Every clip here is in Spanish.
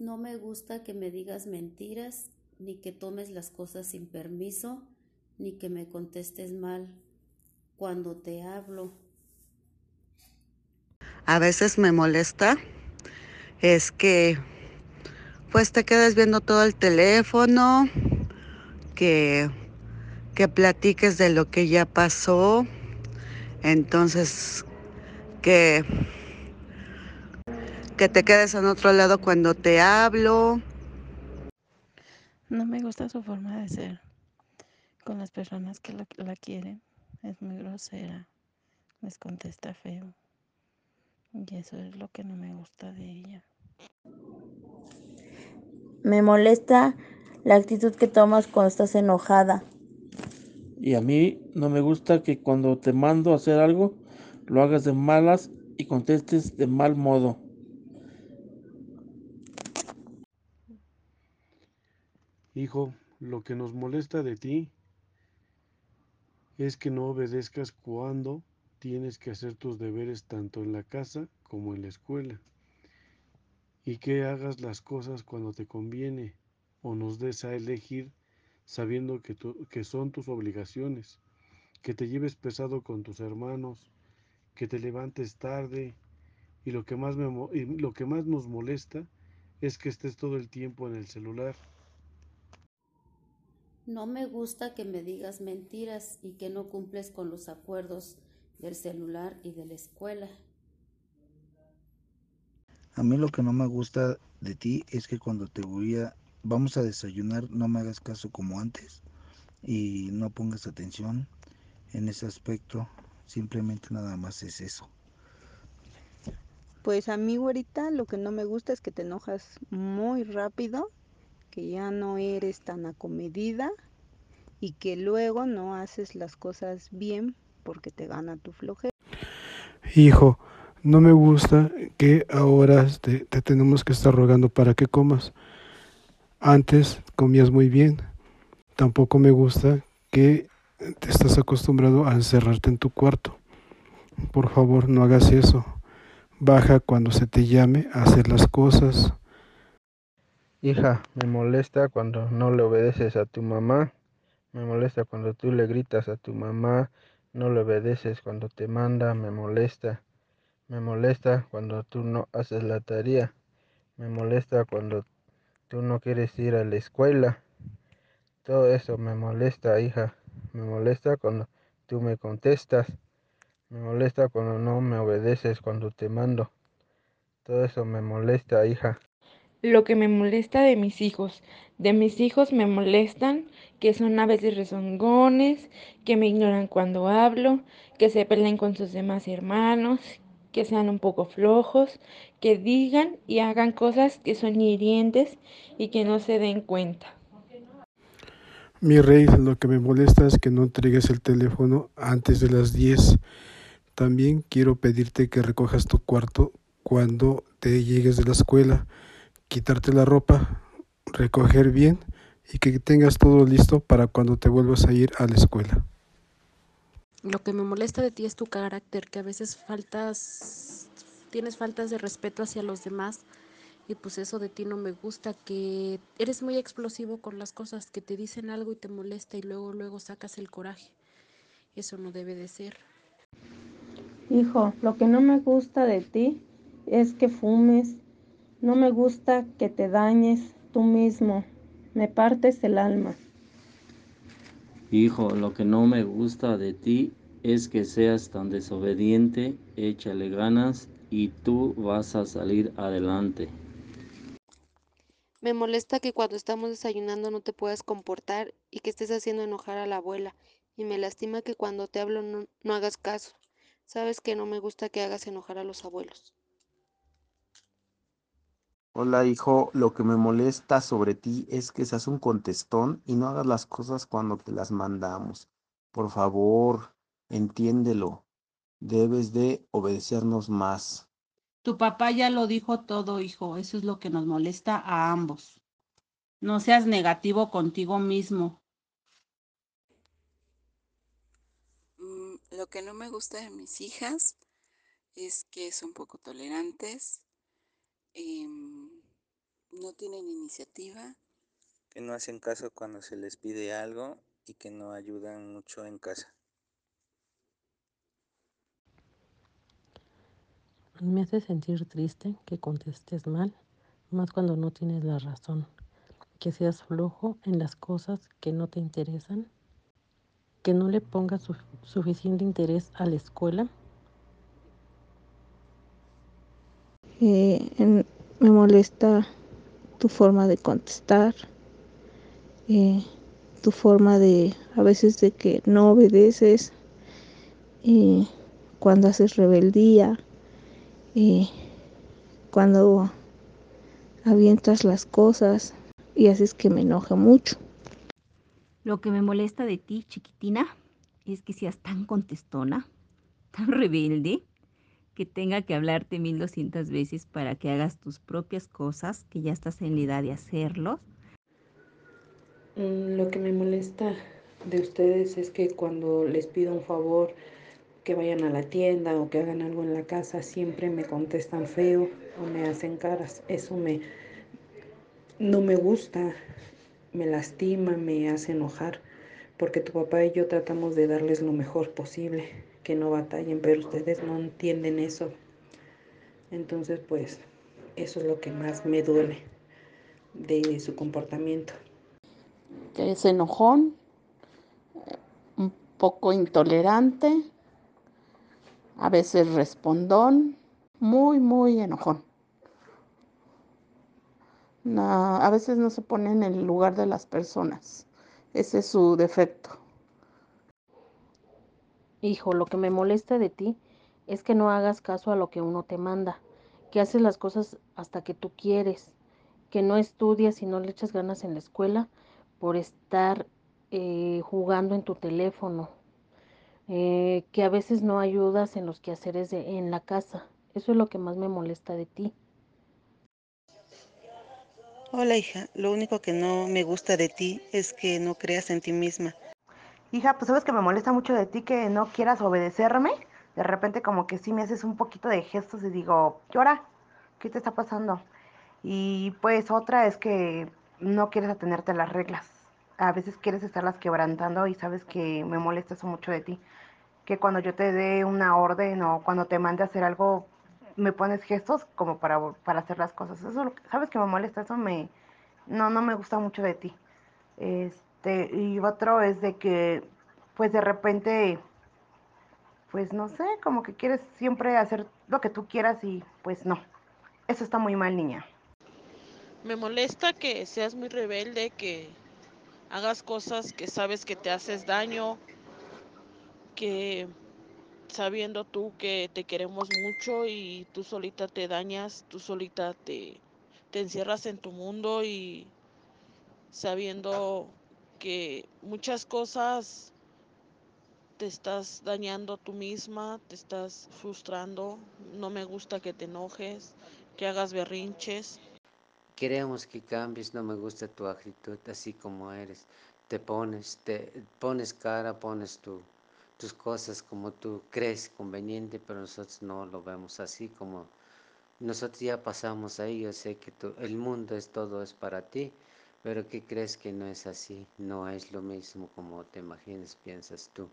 No me gusta que me digas mentiras, ni que tomes las cosas sin permiso, ni que me contestes mal cuando te hablo. A veces me molesta es que pues te quedes viendo todo el teléfono, que, que platiques de lo que ya pasó, entonces que, que te quedes en otro lado cuando te hablo. No me gusta su forma de ser con las personas que la, la quieren. Es muy grosera, les contesta feo. Y eso es lo que no me gusta de ella. Me molesta la actitud que tomas cuando estás enojada. Y a mí no me gusta que cuando te mando a hacer algo, lo hagas de malas y contestes de mal modo. Lo que nos molesta de ti es que no obedezcas cuando tienes que hacer tus deberes tanto en la casa como en la escuela. Y que hagas las cosas cuando te conviene o nos des a elegir sabiendo que, son tus obligaciones. Que te lleves pesado con tus hermanos, que te levantes tarde. Y lo que más nos molesta es que estés todo el tiempo en el celular. No me gusta que me digas mentiras y que no cumples con los acuerdos del celular y de la escuela. A mí lo que no me gusta de ti es que cuando te voy a, vamos a desayunar, no me hagas caso como antes y no pongas atención en ese aspecto. Simplemente nada más es eso. Pues a mí, güerita, lo que no me gusta es que te enojas muy rápido, que ya no eres tan acomedida y que luego no haces las cosas bien porque te gana tu flojera. Hijo, no me gusta que ahora te, te tenemos que estar rogando para que comas. Antes comías muy bien. Tampoco me gusta que te estás acostumbrado a encerrarte en tu cuarto. Por favor, no hagas eso. Baja cuando se te llame a hacer las cosas. Hija, me molesta cuando no le obedeces a tu mamá. Me molesta cuando tú le gritas a tu mamá. No le obedeces cuando te manda. Me molesta. Me molesta cuando tú no haces la tarea. Me molesta cuando tú no quieres ir a la escuela. Todo eso me molesta, hija. Me molesta cuando tú me contestas. Me molesta cuando no me obedeces cuando te mando. Todo eso me molesta, hija. Lo que me molesta de mis hijos. De mis hijos me molestan que son a veces rezongones, que me ignoran cuando hablo, que se peleen con sus demás hermanos, que sean un poco flojos, que digan y hagan cosas que son hirientes y que no se den cuenta. Mi rey, lo que me molesta es que no entregues el teléfono antes de las 10. También quiero pedirte que recojas tu cuarto cuando te llegues de la escuela, quitarte la ropa, recoger bien y que tengas todo listo para cuando te vuelvas a ir a la escuela. Lo que me molesta de ti es tu carácter, que a veces faltas, tienes faltas de respeto hacia los demás y pues eso de ti no me gusta, que eres muy explosivo con las cosas, que te dicen algo y te molesta y luego luego sacas el coraje. Eso no debe de ser. Hijo, lo que no me gusta de ti es que fumes. No me gusta que te dañes tú mismo. Me partes el alma. Hijo, lo que no me gusta de ti es que seas tan desobediente, échale ganas y tú vas a salir adelante. Me molesta que cuando estamos desayunando no te puedas comportar y que estés haciendo enojar a la abuela. Y me lastima que cuando te hablo no, no hagas caso. Sabes que no me gusta que hagas enojar a los abuelos. Hola hijo, lo que me molesta sobre ti es que seas un contestón y no hagas las cosas cuando te las mandamos. Por favor, entiéndelo. Debes de obedecernos más. Tu papá ya lo dijo todo, hijo. Eso es lo que nos molesta a ambos. No seas negativo contigo mismo. Mm, Lo que no me gusta de mis hijas es que son poco tolerantes, em, no tienen iniciativa, que no hacen caso cuando se les pide algo y que no ayudan mucho en casa. Me hace sentir triste que contestes mal, más cuando no tienes la razón, que seas flojo en las cosas que no te interesan, que no le pongas su suficiente interés a la escuela. Eh, en, me molesta tu forma de contestar, eh, tu forma de a veces de que no obedeces, eh, cuando haces rebeldía, eh, cuando avientas las cosas y haces que me enoje mucho. Lo que me molesta de ti, chiquitina, es que seas tan contestona, tan rebelde, que tenga que hablarte mil doscientas veces para que hagas tus propias cosas, que ya estás en la edad de hacerlos. Mm, Lo que me molesta de ustedes es que cuando les pido un favor, que vayan a la tienda o que hagan algo en la casa, siempre me contestan feo o me hacen caras. Eso me no me gusta, me lastima, me hace enojar, porque tu papá y yo tratamos de darles lo mejor posible, que no batallen, pero ustedes no entienden eso. Entonces, pues, eso es lo que más me duele de su comportamiento. es enojón, un poco intolerante, a veces respondón, muy, muy enojón. No, a veces no se pone en el lugar de las personas. Ese es su defecto. Hijo, lo que me molesta de ti es que no hagas caso a lo que uno te manda, que haces las cosas hasta que tú quieres, que no estudias y no le echas ganas en la escuela por estar eh, jugando en tu teléfono, eh, que a veces no ayudas en los quehaceres de, en la casa. Eso es lo que más me molesta de ti. Hola hija, lo único que no me gusta de ti es que no creas en ti misma. Hija, pues sabes que me molesta mucho de ti que no quieras obedecerme. De repente como que sí me haces un poquito de gestos y digo, llora, ¿qué te está pasando? Y pues otra es que no quieres atenerte a las reglas. A veces quieres estarlas quebrantando y sabes que me molesta eso mucho de ti. Que cuando yo te dé una orden o cuando te mande a hacer algo, me pones gestos como para, para hacer las cosas. Eso, sabes que me molesta, eso me, no, no me gusta mucho de ti. Este, y otro es de que, pues de repente, pues no sé, como que quieres siempre hacer lo que tú quieras y pues no. Eso está muy mal, niña. Me molesta que seas muy rebelde, que hagas cosas que sabes que te haces daño, que sabiendo tú que te queremos mucho y tú solita te dañas, tú solita te, te encierras en tu mundo y sabiendo que muchas cosas te estás dañando tú misma, te estás frustrando, no me gusta que te enojes, que hagas berrinches. Queremos que cambies, no me gusta tu actitud así como eres. Te pones, te pones cara, pones tu, tus cosas como tú crees conveniente, pero nosotros no lo vemos así como nosotros ya pasamos ahí. Yo sé que tú- el mundo es todo es para ti, pero ¿qué crees que no es así? No es lo mismo como te imaginas, piensas tú.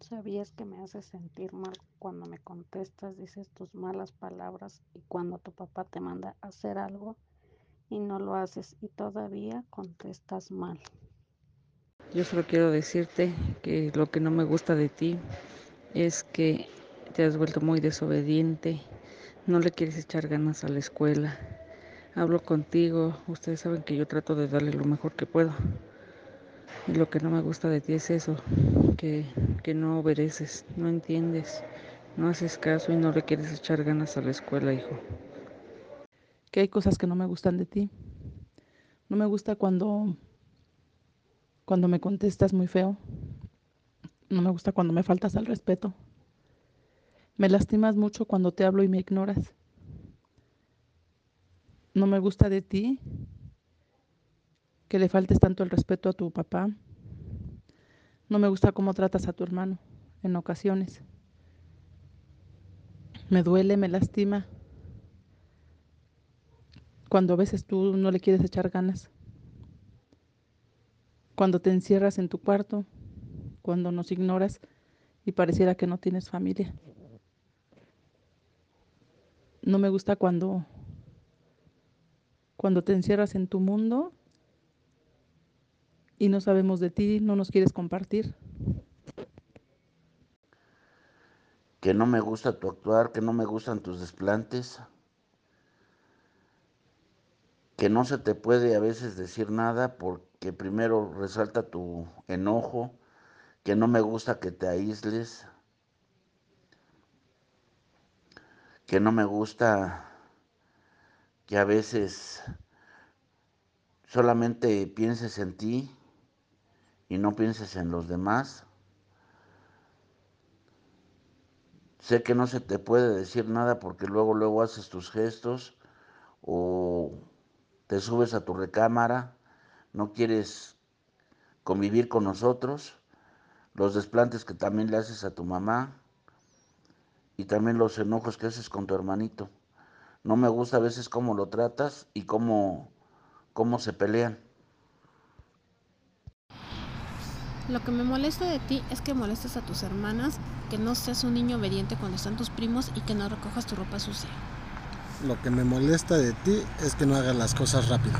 ¿Sabías que me haces sentir mal cuando me contestas, dices tus malas palabras y cuando tu papá te manda a hacer algo y no lo haces y todavía contestas mal? Yo solo quiero decirte que lo que no me gusta de ti es que te has vuelto muy desobediente, no le quieres echar ganas a la escuela. Hablo contigo, ustedes saben que yo trato de darle lo mejor que puedo. Y lo que no me gusta de ti es eso, que, que no obedeces, no entiendes, no haces caso y no le quieres echar ganas a la escuela, hijo. Que hay cosas que no me gustan de ti. No me gusta cuando, cuando me contestas muy feo. No me gusta cuando me faltas al respeto. Me lastimas mucho cuando te hablo y me ignoras. No me gusta de ti que le faltes tanto el respeto a tu papá. No me gusta cómo tratas a tu hermano en ocasiones. Me duele, me lastima cuando a veces tú no le quieres echar ganas, cuando te encierras en tu cuarto, cuando nos ignoras y pareciera que no tienes familia. No me gusta cuando cuando te encierras en tu mundo y no sabemos de ti, no nos quieres compartir. Que no me gusta tu actuar, que no me gustan tus desplantes, que no se te puede a veces decir nada porque primero resalta tu enojo, que no me gusta que te aísles, que no me gusta que a veces solamente pienses en ti y no pienses en los demás. Sé que no se te puede decir nada porque luego luego haces tus gestos o te subes a tu recámara, no quieres convivir con nosotros, los desplantes que también le haces a tu mamá y también los enojos que haces con tu hermanito. No me gusta a veces cómo lo tratas y cómo, cómo se pelean. Lo que me molesta de ti es que molestas a tus hermanas, que no seas un niño obediente cuando están tus primos y que no recojas tu ropa sucia. Lo que me molesta de ti es que no hagas las cosas rápido.